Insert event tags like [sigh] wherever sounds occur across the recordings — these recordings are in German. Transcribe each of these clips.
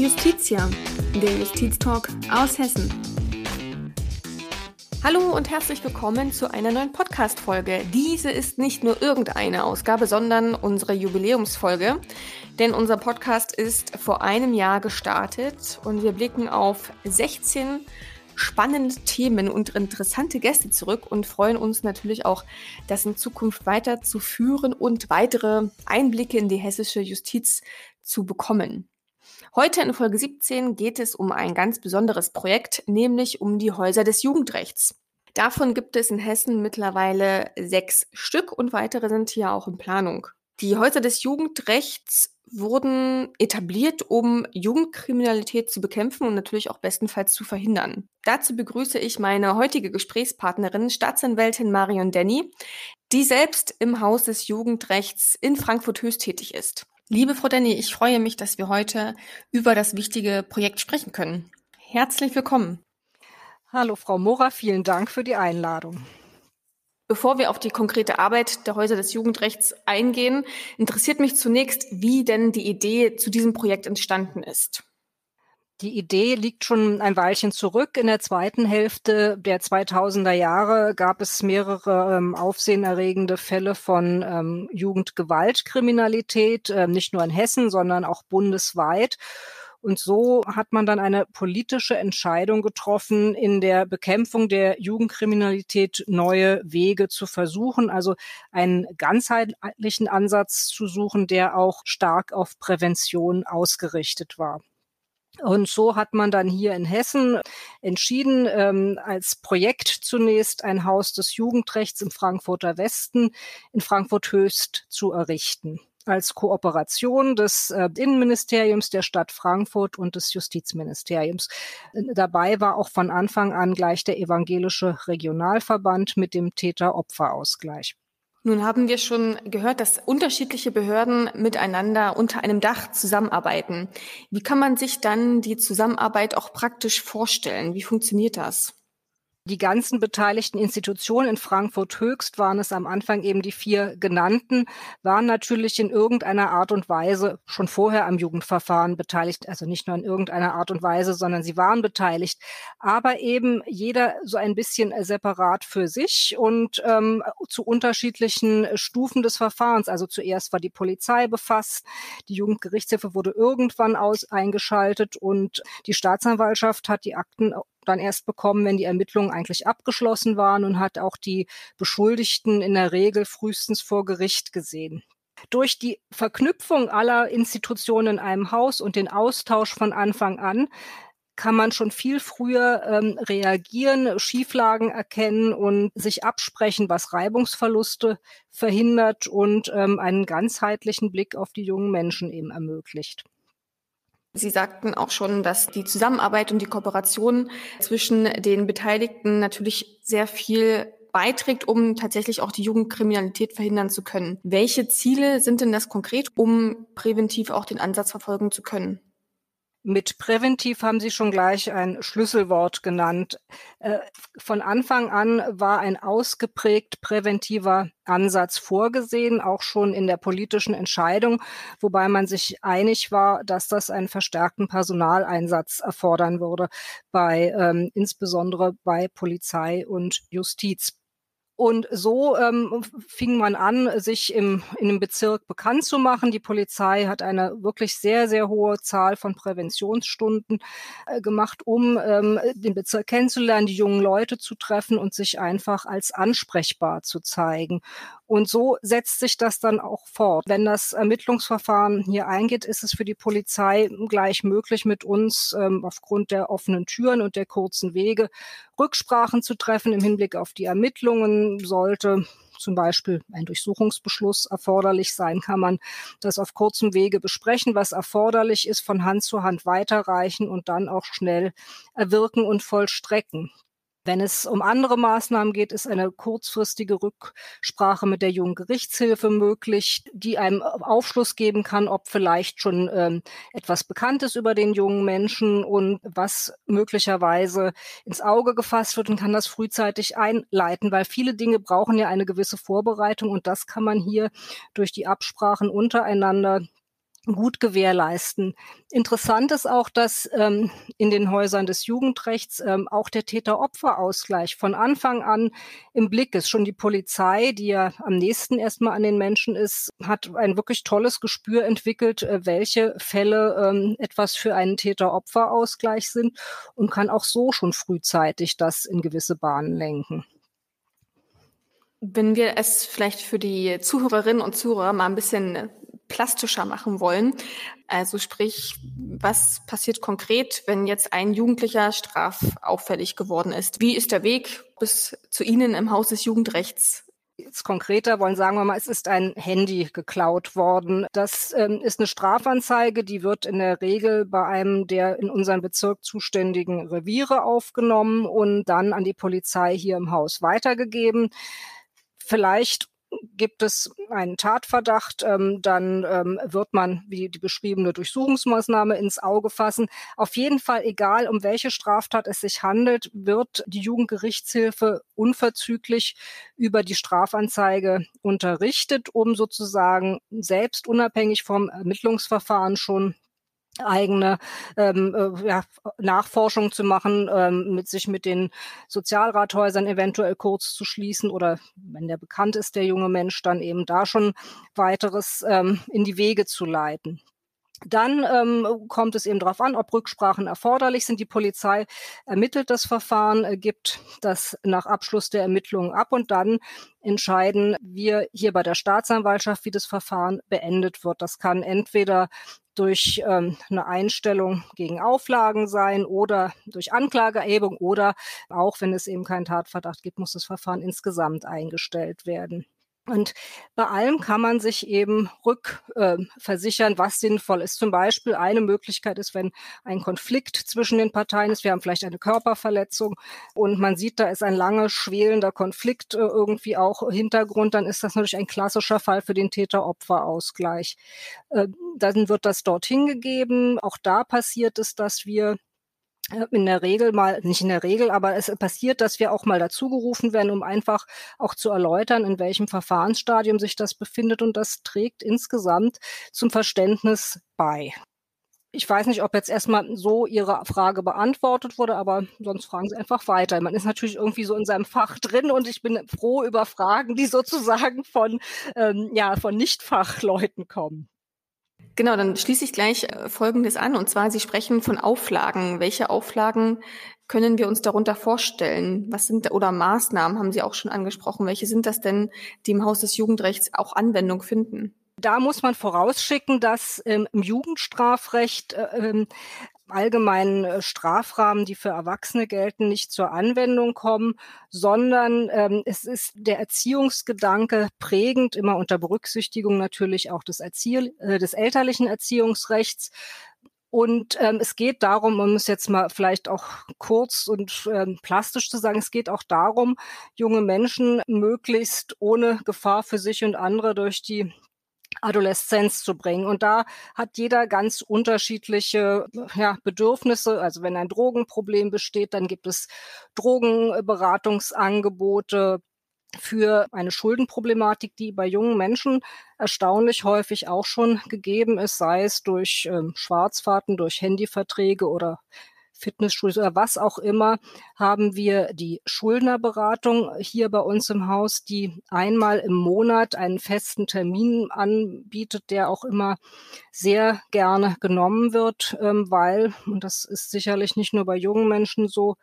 Justitia, der Justiztalk aus Hessen. Hallo und herzlich willkommen zu einer neuen Podcast-Folge. Diese ist nicht nur irgendeine Ausgabe, sondern unsere Jubiläumsfolge. Denn unser Podcast ist vor einem Jahr gestartet und wir blicken auf 16 spannende Themen und interessante Gäste zurück und freuen uns natürlich auch, das in Zukunft weiterzuführen und weitere Einblicke in die hessische Justiz zu bekommen. Heute in Folge 17 geht es um ein ganz besonderes Projekt, nämlich um die Häuser des Jugendrechts. Davon gibt es in Hessen mittlerweile sechs Stück und weitere sind hier auch in Planung. Die Häuser des Jugendrechts wurden etabliert, um Jugendkriminalität zu bekämpfen und natürlich auch bestenfalls zu verhindern. Dazu begrüße ich meine heutige Gesprächspartnerin, Staatsanwältin Marion Denny, die selbst im Haus des Jugendrechts in Frankfurt Höchst tätig ist. Liebe Frau Denny, ich freue mich, dass wir heute über das wichtige Projekt sprechen können. Herzlich willkommen. Hallo Frau Mora, vielen Dank für die Einladung. Bevor wir auf die konkrete Arbeit der Häuser des Jugendrechts eingehen, interessiert mich zunächst, wie denn die Idee zu diesem Projekt entstanden ist. Die Idee liegt schon ein Weilchen zurück. In der zweiten Hälfte der 2000er Jahre gab es mehrere ähm, aufsehenerregende Fälle von ähm, Jugendgewaltkriminalität, äh, nicht nur in Hessen, sondern auch bundesweit. Und so hat man dann eine politische Entscheidung getroffen, in der Bekämpfung der Jugendkriminalität neue Wege zu versuchen, also einen ganzheitlichen Ansatz zu suchen, der auch stark auf Prävention ausgerichtet war. Und so hat man dann hier in Hessen entschieden, ähm, als Projekt zunächst ein Haus des Jugendrechts im Frankfurter Westen in Frankfurt Höchst zu errichten als Kooperation des äh, Innenministeriums der Stadt Frankfurt und des Justizministeriums. Dabei war auch von Anfang an gleich der evangelische Regionalverband mit dem Täter-Opfer-Ausgleich. Nun haben wir schon gehört, dass unterschiedliche Behörden miteinander unter einem Dach zusammenarbeiten. Wie kann man sich dann die Zusammenarbeit auch praktisch vorstellen? Wie funktioniert das? Die ganzen beteiligten Institutionen in Frankfurt Höchst waren es am Anfang eben die vier genannten, waren natürlich in irgendeiner Art und Weise schon vorher am Jugendverfahren beteiligt, also nicht nur in irgendeiner Art und Weise, sondern sie waren beteiligt, aber eben jeder so ein bisschen separat für sich und ähm, zu unterschiedlichen Stufen des Verfahrens. Also zuerst war die Polizei befasst, die Jugendgerichtshilfe wurde irgendwann aus eingeschaltet und die Staatsanwaltschaft hat die Akten dann erst bekommen, wenn die Ermittlungen eigentlich abgeschlossen waren und hat auch die Beschuldigten in der Regel frühestens vor Gericht gesehen. Durch die Verknüpfung aller Institutionen in einem Haus und den Austausch von Anfang an kann man schon viel früher ähm, reagieren, Schieflagen erkennen und sich absprechen, was Reibungsverluste verhindert und ähm, einen ganzheitlichen Blick auf die jungen Menschen eben ermöglicht. Sie sagten auch schon, dass die Zusammenarbeit und die Kooperation zwischen den Beteiligten natürlich sehr viel beiträgt, um tatsächlich auch die Jugendkriminalität verhindern zu können. Welche Ziele sind denn das konkret, um präventiv auch den Ansatz verfolgen zu können? Mit präventiv haben Sie schon gleich ein Schlüsselwort genannt. Äh, von Anfang an war ein ausgeprägt präventiver Ansatz vorgesehen, auch schon in der politischen Entscheidung, wobei man sich einig war, dass das einen verstärkten Personaleinsatz erfordern würde, bei ähm, insbesondere bei Polizei und Justiz. Und so ähm, fing man an, sich im, in dem Bezirk bekannt zu machen. Die Polizei hat eine wirklich sehr, sehr hohe Zahl von Präventionsstunden äh, gemacht, um ähm, den Bezirk kennenzulernen, die jungen Leute zu treffen und sich einfach als ansprechbar zu zeigen. Und so setzt sich das dann auch fort. Wenn das Ermittlungsverfahren hier eingeht, ist es für die Polizei gleich möglich, mit uns ähm, aufgrund der offenen Türen und der kurzen Wege Rücksprachen zu treffen im Hinblick auf die Ermittlungen. Sollte zum Beispiel ein Durchsuchungsbeschluss erforderlich sein, kann man das auf kurzem Wege besprechen, was erforderlich ist, von Hand zu Hand weiterreichen und dann auch schnell erwirken und vollstrecken. Wenn es um andere Maßnahmen geht, ist eine kurzfristige Rücksprache mit der jungen Gerichtshilfe möglich, die einem Aufschluss geben kann, ob vielleicht schon ähm, etwas bekannt ist über den jungen Menschen und was möglicherweise ins Auge gefasst wird und kann das frühzeitig einleiten, weil viele Dinge brauchen ja eine gewisse Vorbereitung und das kann man hier durch die Absprachen untereinander gut gewährleisten. Interessant ist auch, dass ähm, in den Häusern des Jugendrechts ähm, auch der Täter-Opfer-Ausgleich von Anfang an im Blick ist. Schon die Polizei, die ja am nächsten erstmal an den Menschen ist, hat ein wirklich tolles Gespür entwickelt, äh, welche Fälle ähm, etwas für einen Täter-Opfer-Ausgleich sind und kann auch so schon frühzeitig das in gewisse Bahnen lenken. Wenn wir es vielleicht für die Zuhörerinnen und Zuhörer mal ein bisschen plastischer machen wollen. Also sprich, was passiert konkret, wenn jetzt ein Jugendlicher strafauffällig geworden ist? Wie ist der Weg bis zu Ihnen im Haus des Jugendrechts? Jetzt konkreter wollen sagen wir mal, es ist ein Handy geklaut worden. Das ähm, ist eine Strafanzeige, die wird in der Regel bei einem der in unserem Bezirk zuständigen Reviere aufgenommen und dann an die Polizei hier im Haus weitergegeben. Vielleicht gibt es einen Tatverdacht, ähm, dann ähm, wird man wie die beschriebene Durchsuchungsmaßnahme ins Auge fassen. Auf jeden Fall, egal um welche Straftat es sich handelt, wird die Jugendgerichtshilfe unverzüglich über die Strafanzeige unterrichtet, um sozusagen selbst unabhängig vom Ermittlungsverfahren schon eigene ähm, äh, ja, Nachforschung zu machen, ähm, mit sich mit den Sozialrathäusern eventuell kurz zu schließen oder wenn der bekannt ist, der junge Mensch, dann eben da schon weiteres ähm, in die Wege zu leiten. Dann ähm, kommt es eben darauf an, ob Rücksprachen erforderlich sind. Die Polizei ermittelt das Verfahren, äh, gibt das nach Abschluss der Ermittlungen ab und dann entscheiden wir hier bei der Staatsanwaltschaft, wie das Verfahren beendet wird. Das kann entweder durch ähm, eine Einstellung gegen Auflagen sein oder durch Anklageerhebung oder auch, wenn es eben keinen Tatverdacht gibt, muss das Verfahren insgesamt eingestellt werden. Und bei allem kann man sich eben rückversichern, äh, was sinnvoll ist. Zum Beispiel eine Möglichkeit ist, wenn ein Konflikt zwischen den Parteien ist. Wir haben vielleicht eine Körperverletzung und man sieht, da ist ein lange schwelender Konflikt äh, irgendwie auch Hintergrund. Dann ist das natürlich ein klassischer Fall für den Täter-Opfer-Ausgleich. Äh, dann wird das dorthin gegeben. Auch da passiert es, dass wir in der Regel mal, nicht in der Regel, aber es passiert, dass wir auch mal dazugerufen werden, um einfach auch zu erläutern, in welchem Verfahrensstadium sich das befindet. Und das trägt insgesamt zum Verständnis bei. Ich weiß nicht, ob jetzt erstmal so Ihre Frage beantwortet wurde, aber sonst fragen Sie einfach weiter. Man ist natürlich irgendwie so in seinem Fach drin und ich bin froh über Fragen, die sozusagen von, ähm, ja, von Nichtfachleuten kommen. Genau, dann schließe ich gleich äh, Folgendes an. Und zwar, Sie sprechen von Auflagen. Welche Auflagen können wir uns darunter vorstellen? Was sind oder Maßnahmen haben Sie auch schon angesprochen? Welche sind das denn, die im Haus des Jugendrechts auch Anwendung finden? Da muss man vorausschicken, dass ähm, im Jugendstrafrecht äh, ähm, allgemeinen äh, Strafrahmen, die für Erwachsene gelten, nicht zur Anwendung kommen, sondern ähm, es ist der Erziehungsgedanke prägend, immer unter Berücksichtigung natürlich auch des, Erzieh äh, des elterlichen Erziehungsrechts. Und ähm, es geht darum, um es jetzt mal vielleicht auch kurz und ähm, plastisch zu sagen, es geht auch darum, junge Menschen möglichst ohne Gefahr für sich und andere durch die Adoleszenz zu bringen. Und da hat jeder ganz unterschiedliche ja, Bedürfnisse. Also wenn ein Drogenproblem besteht, dann gibt es Drogenberatungsangebote für eine Schuldenproblematik, die bei jungen Menschen erstaunlich häufig auch schon gegeben ist, sei es durch ähm, Schwarzfahrten, durch Handyverträge oder Fitnessstudios oder was auch immer, haben wir die Schuldnerberatung hier bei uns im Haus, die einmal im Monat einen festen Termin anbietet, der auch immer sehr gerne genommen wird, ähm, weil, und das ist sicherlich nicht nur bei jungen Menschen so,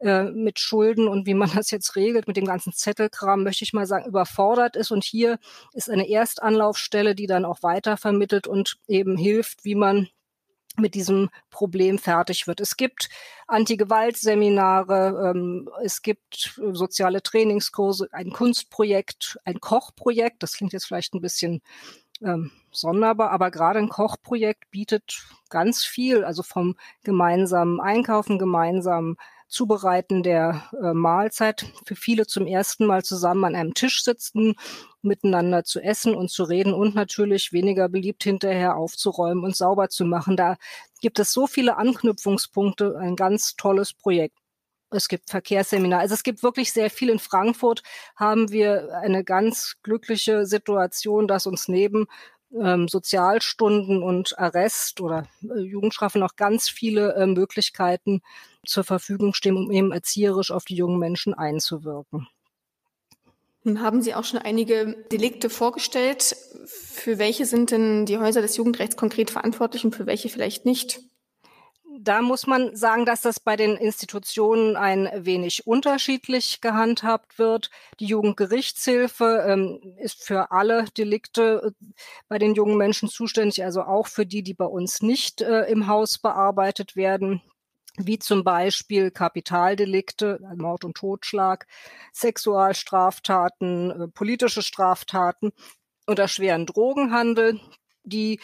äh, mit Schulden und wie man [laughs] das jetzt regelt, mit dem ganzen Zettelkram, möchte ich mal sagen, überfordert ist. Und hier ist eine Erstanlaufstelle, die dann auch weitervermittelt und eben hilft, wie man mit diesem Problem fertig wird. Es gibt Anti-Gewalt-Seminare, ähm, es gibt soziale Trainingskurse, ein Kunstprojekt, ein Kochprojekt. Das klingt jetzt vielleicht ein bisschen ähm, sonderbar, aber gerade ein Kochprojekt bietet ganz viel, also vom gemeinsamen Einkaufen, gemeinsamen Zubereiten der äh, Mahlzeit für viele zum ersten Mal zusammen an einem Tisch sitzen, miteinander zu essen und zu reden und natürlich weniger beliebt hinterher aufzuräumen und sauber zu machen. Da gibt es so viele Anknüpfungspunkte, ein ganz tolles Projekt. Es gibt Verkehrsseminar. Also es gibt wirklich sehr viel. In Frankfurt haben wir eine ganz glückliche Situation, dass uns neben ähm, Sozialstunden und Arrest oder äh, Jugendstrafe noch ganz viele äh, Möglichkeiten zur Verfügung stehen, um eben erzieherisch auf die jungen Menschen einzuwirken. Haben Sie auch schon einige Delikte vorgestellt? Für welche sind denn die Häuser des Jugendrechts konkret verantwortlich und für welche vielleicht nicht? Da muss man sagen, dass das bei den Institutionen ein wenig unterschiedlich gehandhabt wird. Die Jugendgerichtshilfe ähm, ist für alle Delikte äh, bei den jungen Menschen zuständig, also auch für die, die bei uns nicht äh, im Haus bearbeitet werden wie zum Beispiel Kapitaldelikte, Mord und Totschlag, Sexualstraftaten, äh, politische Straftaten oder schweren Drogenhandel. Die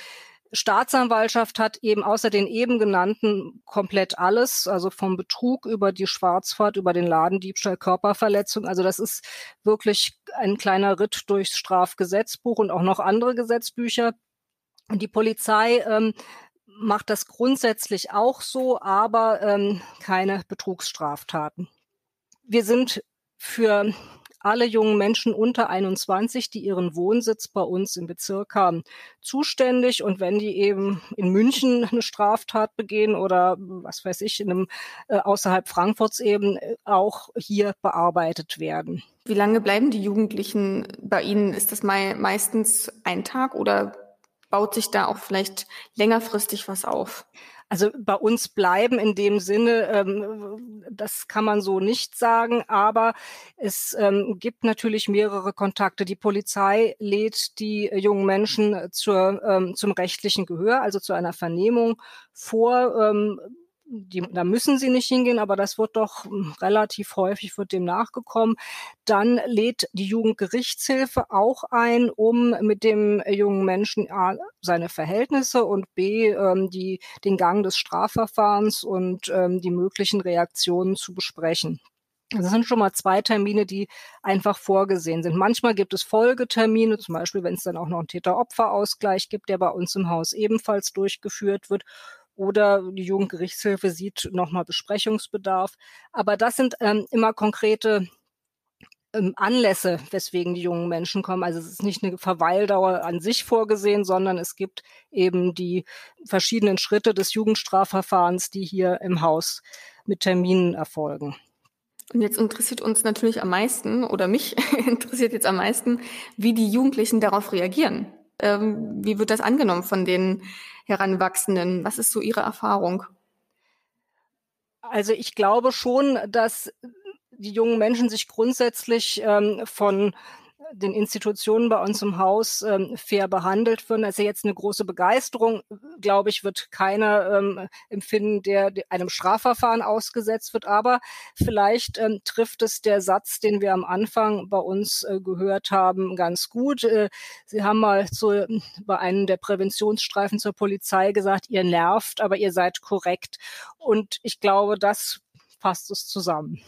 Staatsanwaltschaft hat eben außer den eben genannten komplett alles, also vom Betrug über die Schwarzfahrt, über den Ladendiebstahl, Körperverletzung. Also das ist wirklich ein kleiner Ritt durchs Strafgesetzbuch und auch noch andere Gesetzbücher. Und die Polizei ähm, macht das grundsätzlich auch so, aber ähm, keine Betrugsstraftaten. Wir sind für alle jungen Menschen unter 21, die ihren Wohnsitz bei uns im Bezirk haben, zuständig. Und wenn die eben in München eine Straftat begehen oder was weiß ich, in einem äh, außerhalb Frankfurts eben äh, auch hier bearbeitet werden. Wie lange bleiben die Jugendlichen bei Ihnen? Ist das meistens ein Tag oder baut sich da auch vielleicht längerfristig was auf? Also bei uns bleiben in dem Sinne, ähm, das kann man so nicht sagen, aber es ähm, gibt natürlich mehrere Kontakte. Die Polizei lädt die jungen Menschen zur, ähm, zum rechtlichen Gehör, also zu einer Vernehmung vor. Ähm, die, da müssen sie nicht hingehen, aber das wird doch hm, relativ häufig wird dem nachgekommen. Dann lädt die Jugendgerichtshilfe auch ein, um mit dem jungen Menschen A, seine Verhältnisse und B, ähm, die, den Gang des Strafverfahrens und ähm, die möglichen Reaktionen zu besprechen. Das sind schon mal zwei Termine, die einfach vorgesehen sind. Manchmal gibt es Folgetermine, zum Beispiel, wenn es dann auch noch einen Täter-Opfer-Ausgleich gibt, der bei uns im Haus ebenfalls durchgeführt wird oder die Jugendgerichtshilfe sieht nochmal Besprechungsbedarf. Aber das sind ähm, immer konkrete ähm, Anlässe, weswegen die jungen Menschen kommen. Also es ist nicht eine Verweildauer an sich vorgesehen, sondern es gibt eben die verschiedenen Schritte des Jugendstrafverfahrens, die hier im Haus mit Terminen erfolgen. Und jetzt interessiert uns natürlich am meisten, oder mich [laughs] interessiert jetzt am meisten, wie die Jugendlichen darauf reagieren. Ähm, wie wird das angenommen von den Heranwachsenden? Was ist so Ihre Erfahrung? Also ich glaube schon, dass die jungen Menschen sich grundsätzlich ähm, von den Institutionen bei uns im Haus ähm, fair behandelt werden. Also jetzt eine große Begeisterung, glaube ich, wird keiner ähm, empfinden, der einem Strafverfahren ausgesetzt wird. Aber vielleicht ähm, trifft es der Satz, den wir am Anfang bei uns äh, gehört haben, ganz gut. Äh, Sie haben mal zu, bei einem der Präventionsstreifen zur Polizei gesagt, ihr nervt, aber ihr seid korrekt. Und ich glaube, das passt es zusammen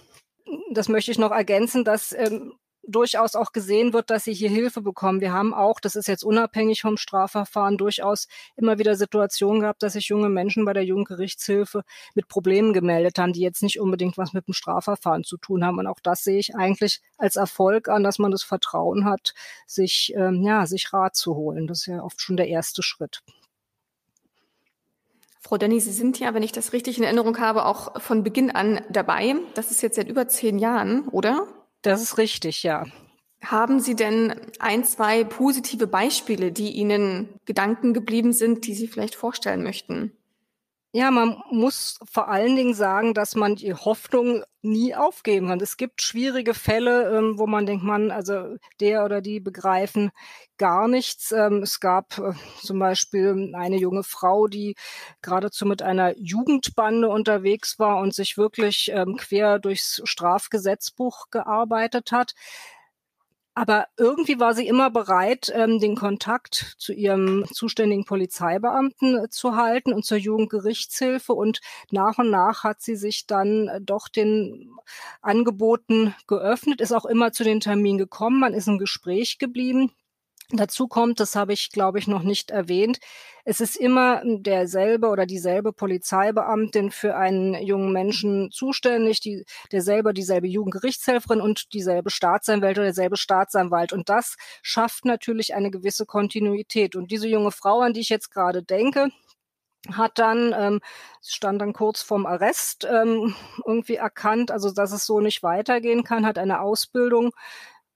das möchte ich noch ergänzen, dass ähm, durchaus auch gesehen wird, dass sie hier Hilfe bekommen. Wir haben auch, das ist jetzt unabhängig vom Strafverfahren, durchaus immer wieder Situationen gehabt, dass sich junge Menschen bei der Jugendgerichtshilfe mit Problemen gemeldet haben, die jetzt nicht unbedingt was mit dem Strafverfahren zu tun haben. Und auch das sehe ich eigentlich als Erfolg an, dass man das Vertrauen hat, sich, ähm, ja, sich Rat zu holen. Das ist ja oft schon der erste Schritt. Frau Denny, Sie sind ja, wenn ich das richtig in Erinnerung habe, auch von Beginn an dabei. Das ist jetzt seit über zehn Jahren, oder? Das ist richtig, ja. Haben Sie denn ein, zwei positive Beispiele, die Ihnen Gedanken geblieben sind, die Sie vielleicht vorstellen möchten? Ja, man muss vor allen Dingen sagen, dass man die Hoffnung nie aufgeben kann. Es gibt schwierige Fälle, ähm, wo man denkt, man, also der oder die begreifen gar nichts. Ähm, es gab äh, zum Beispiel eine junge Frau, die geradezu mit einer Jugendbande unterwegs war und sich wirklich ähm, quer durchs Strafgesetzbuch gearbeitet hat. Aber irgendwie war sie immer bereit, ähm, den Kontakt zu ihrem zuständigen Polizeibeamten äh, zu halten und zur Jugendgerichtshilfe. Und nach und nach hat sie sich dann äh, doch den Angeboten geöffnet, ist auch immer zu den Terminen gekommen, man ist im Gespräch geblieben. Dazu kommt, das habe ich, glaube ich, noch nicht erwähnt, es ist immer derselbe oder dieselbe Polizeibeamtin für einen jungen Menschen zuständig, die, derselbe, dieselbe Jugendgerichtshelferin und dieselbe Staatsanwältin oder derselbe Staatsanwalt. Und das schafft natürlich eine gewisse Kontinuität. Und diese junge Frau, an die ich jetzt gerade denke, hat dann, ähm, stand dann kurz vorm Arrest, ähm, irgendwie erkannt, also dass es so nicht weitergehen kann, hat eine Ausbildung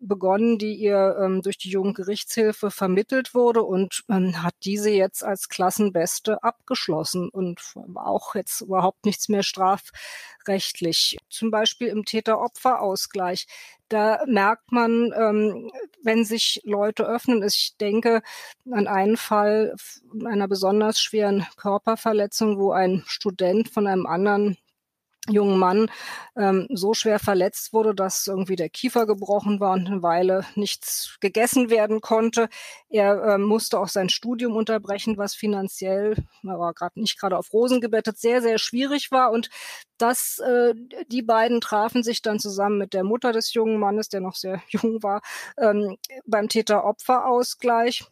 begonnen, die ihr ähm, durch die Jugendgerichtshilfe vermittelt wurde und ähm, hat diese jetzt als Klassenbeste abgeschlossen und auch jetzt überhaupt nichts mehr strafrechtlich. Zum Beispiel im Täter-Opfer-Ausgleich. Da merkt man, ähm, wenn sich Leute öffnen, ich denke an einen Fall einer besonders schweren Körperverletzung, wo ein Student von einem anderen jungen Mann ähm, so schwer verletzt wurde, dass irgendwie der Kiefer gebrochen war und eine Weile nichts gegessen werden konnte. Er ähm, musste auch sein Studium unterbrechen, was finanziell, er war gerade nicht gerade auf Rosen gebettet, sehr, sehr schwierig war. Und das, äh, die beiden trafen sich dann zusammen mit der Mutter des jungen Mannes, der noch sehr [laughs] jung war, ähm, beim Täter-Opfer-Ausgleich.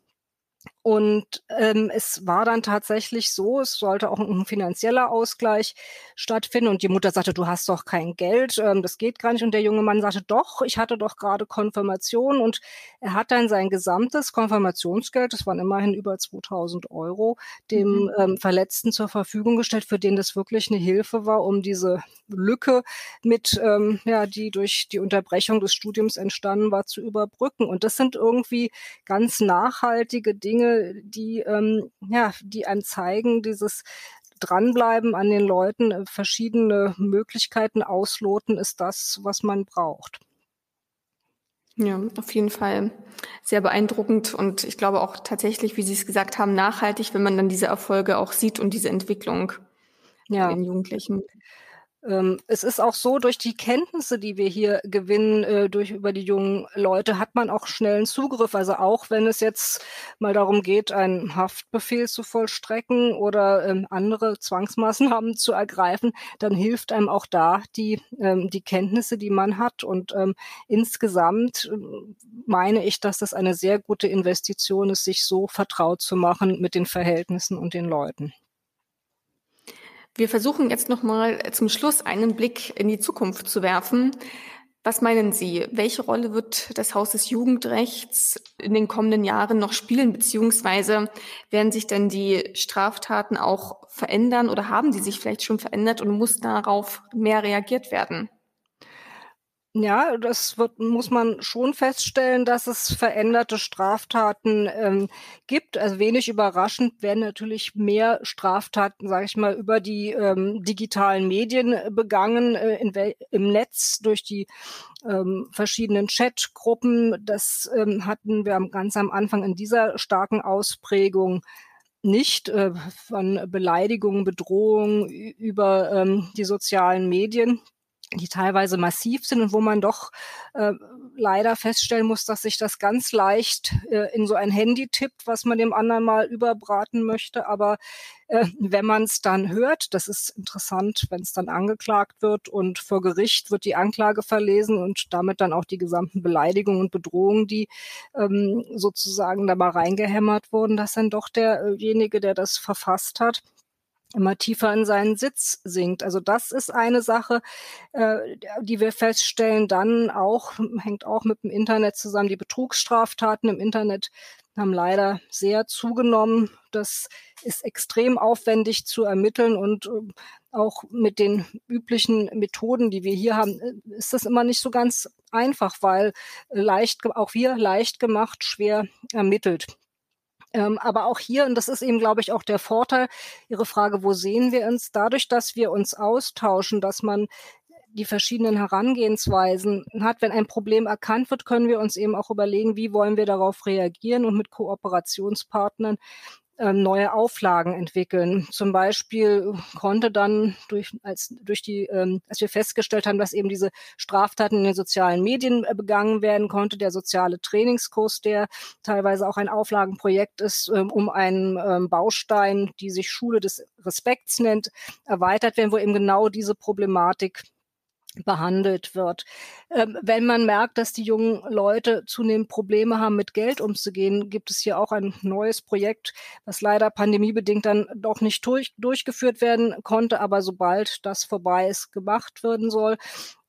Und ähm, es war dann tatsächlich so, es sollte auch ein finanzieller Ausgleich stattfinden. Und die Mutter sagte, du hast doch kein Geld, ähm, das geht gar nicht. Und der junge Mann sagte, doch, ich hatte doch gerade Konfirmation. Und er hat dann sein gesamtes Konfirmationsgeld, das waren immerhin über 2000 Euro, dem mhm. ähm, Verletzten zur Verfügung gestellt, für den das wirklich eine Hilfe war, um diese Lücke mit, ähm, ja, die durch die Unterbrechung des Studiums entstanden war, zu überbrücken. Und das sind irgendwie ganz nachhaltige Dinge, die, ähm, ja, die einem zeigen, dieses Dranbleiben an den Leuten, äh, verschiedene Möglichkeiten ausloten, ist das, was man braucht. Ja, auf jeden Fall sehr beeindruckend und ich glaube auch tatsächlich, wie Sie es gesagt haben, nachhaltig, wenn man dann diese Erfolge auch sieht und diese Entwicklung ja. in den Jugendlichen. Ähm, es ist auch so, durch die Kenntnisse, die wir hier gewinnen, äh, durch über die jungen Leute, hat man auch schnellen Zugriff. Also auch wenn es jetzt mal darum geht, einen Haftbefehl zu vollstrecken oder ähm, andere Zwangsmaßnahmen zu ergreifen, dann hilft einem auch da die, ähm, die Kenntnisse, die man hat. Und insgesamt meine ich, dass das eine sehr gute Investition ist, sich so vertraut zu machen mit den Verhältnissen und den Leuten. Wir versuchen jetzt nochmal zum Schluss einen Blick in die Zukunft zu werfen. Was meinen Sie? Welche Rolle wird das Haus des Jugendrechts in den kommenden Jahren noch spielen? Beziehungsweise werden sich denn die Straftaten auch verändern oder haben sie sich vielleicht schon verändert und muss darauf mehr reagiert werden? Ja, das wird, muss man schon feststellen, dass es veränderte Straftaten ähm, gibt. Also wenig überraschend werden natürlich mehr Straftaten, sage ich mal, über die ähm, digitalen Medien begangen äh, in, im Netz durch die ähm, verschiedenen Chatgruppen. Das ähm, hatten wir ganz am Anfang in dieser starken Ausprägung nicht äh, von Beleidigungen, Bedrohungen über ähm, die sozialen Medien die teilweise massiv sind und wo man doch äh, leider feststellen muss, dass sich das ganz leicht äh, in so ein Handy tippt, was man dem anderen mal überbraten möchte. Aber äh, wenn man es dann hört, das ist interessant, wenn es dann angeklagt wird und vor Gericht wird die Anklage verlesen und damit dann auch die gesamten Beleidigungen und Bedrohungen, die ähm, sozusagen da mal reingehämmert wurden, dass dann doch derjenige, der das verfasst hat, immer tiefer in seinen Sitz sinkt. Also das ist eine Sache, äh, die wir feststellen. Dann auch, hängt auch mit dem Internet zusammen, die Betrugsstraftaten im Internet haben leider sehr zugenommen. Das ist extrem aufwendig zu ermitteln und äh, auch mit den üblichen Methoden, die wir hier haben, äh, ist das immer nicht so ganz einfach, weil leicht, auch wir leicht gemacht, schwer ermittelt. Ähm, aber auch hier, und das ist eben, glaube ich, auch der Vorteil, Ihre Frage, wo sehen wir uns? Dadurch, dass wir uns austauschen, dass man die verschiedenen Herangehensweisen hat. Wenn ein Problem erkannt wird, können wir uns eben auch überlegen, wie wollen wir darauf reagieren und mit Kooperationspartnern neue Auflagen entwickeln. Zum Beispiel konnte dann durch, als, durch die, ähm, als wir festgestellt haben, dass eben diese Straftaten in den sozialen Medien äh, begangen werden, konnte der soziale Trainingskurs, der teilweise auch ein Auflagenprojekt ist, ähm, um einen ähm, Baustein, die sich Schule des Respekts nennt, erweitert werden, wo eben genau diese Problematik behandelt wird. Ähm, wenn man merkt, dass die jungen Leute zunehmend Probleme haben, mit Geld umzugehen, gibt es hier auch ein neues Projekt, was leider pandemiebedingt dann doch nicht durch, durchgeführt werden konnte, aber sobald das vorbei ist, gemacht werden soll.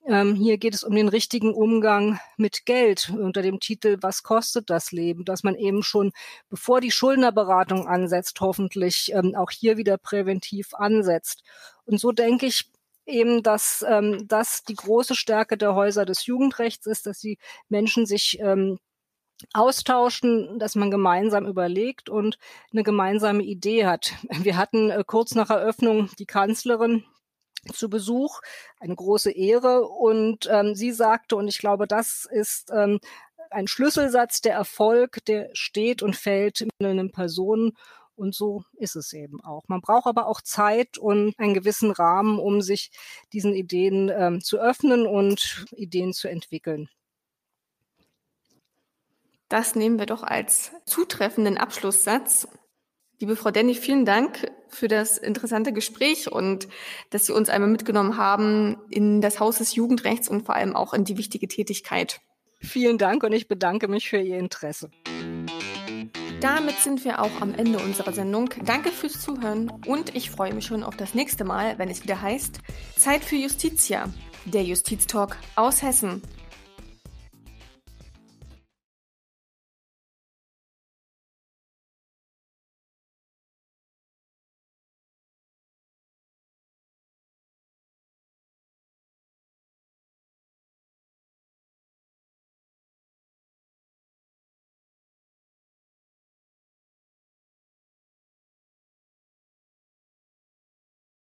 Ähm, hier geht es um den richtigen Umgang mit Geld unter dem Titel Was kostet das Leben? Dass man eben schon, bevor die Schuldnerberatung ansetzt, hoffentlich ähm, auch hier wieder präventiv ansetzt. Und so denke ich, eben, dass ähm, das die große Stärke der Häuser des Jugendrechts ist, dass die Menschen sich ähm, austauschen, dass man gemeinsam überlegt und eine gemeinsame Idee hat. Wir hatten äh, kurz nach Eröffnung die Kanzlerin zu Besuch, eine große Ehre und ähm, sie sagte, und ich glaube, das ist ähm, ein Schlüsselsatz, der Erfolg, der steht und fällt mit einem Personen und so ist es eben auch. Man braucht aber auch Zeit und einen gewissen Rahmen, um sich diesen Ideen ähm, zu öffnen und Ideen zu entwickeln. Das nehmen wir doch als zutreffenden Abschlusssatz. Liebe Frau Denny, vielen Dank für das interessante Gespräch und dass Sie uns einmal mitgenommen haben in das Haus des Jugendrechts und vor allem auch in die wichtige Tätigkeit. Vielen Dank und ich bedanke mich für Ihr Interesse. Damit sind wir auch am Ende unserer Sendung. Danke fürs Zuhören und ich freue mich schon auf das nächste Mal, wenn es wieder heißt Zeit für Justitia, der Justiztalk aus Hessen.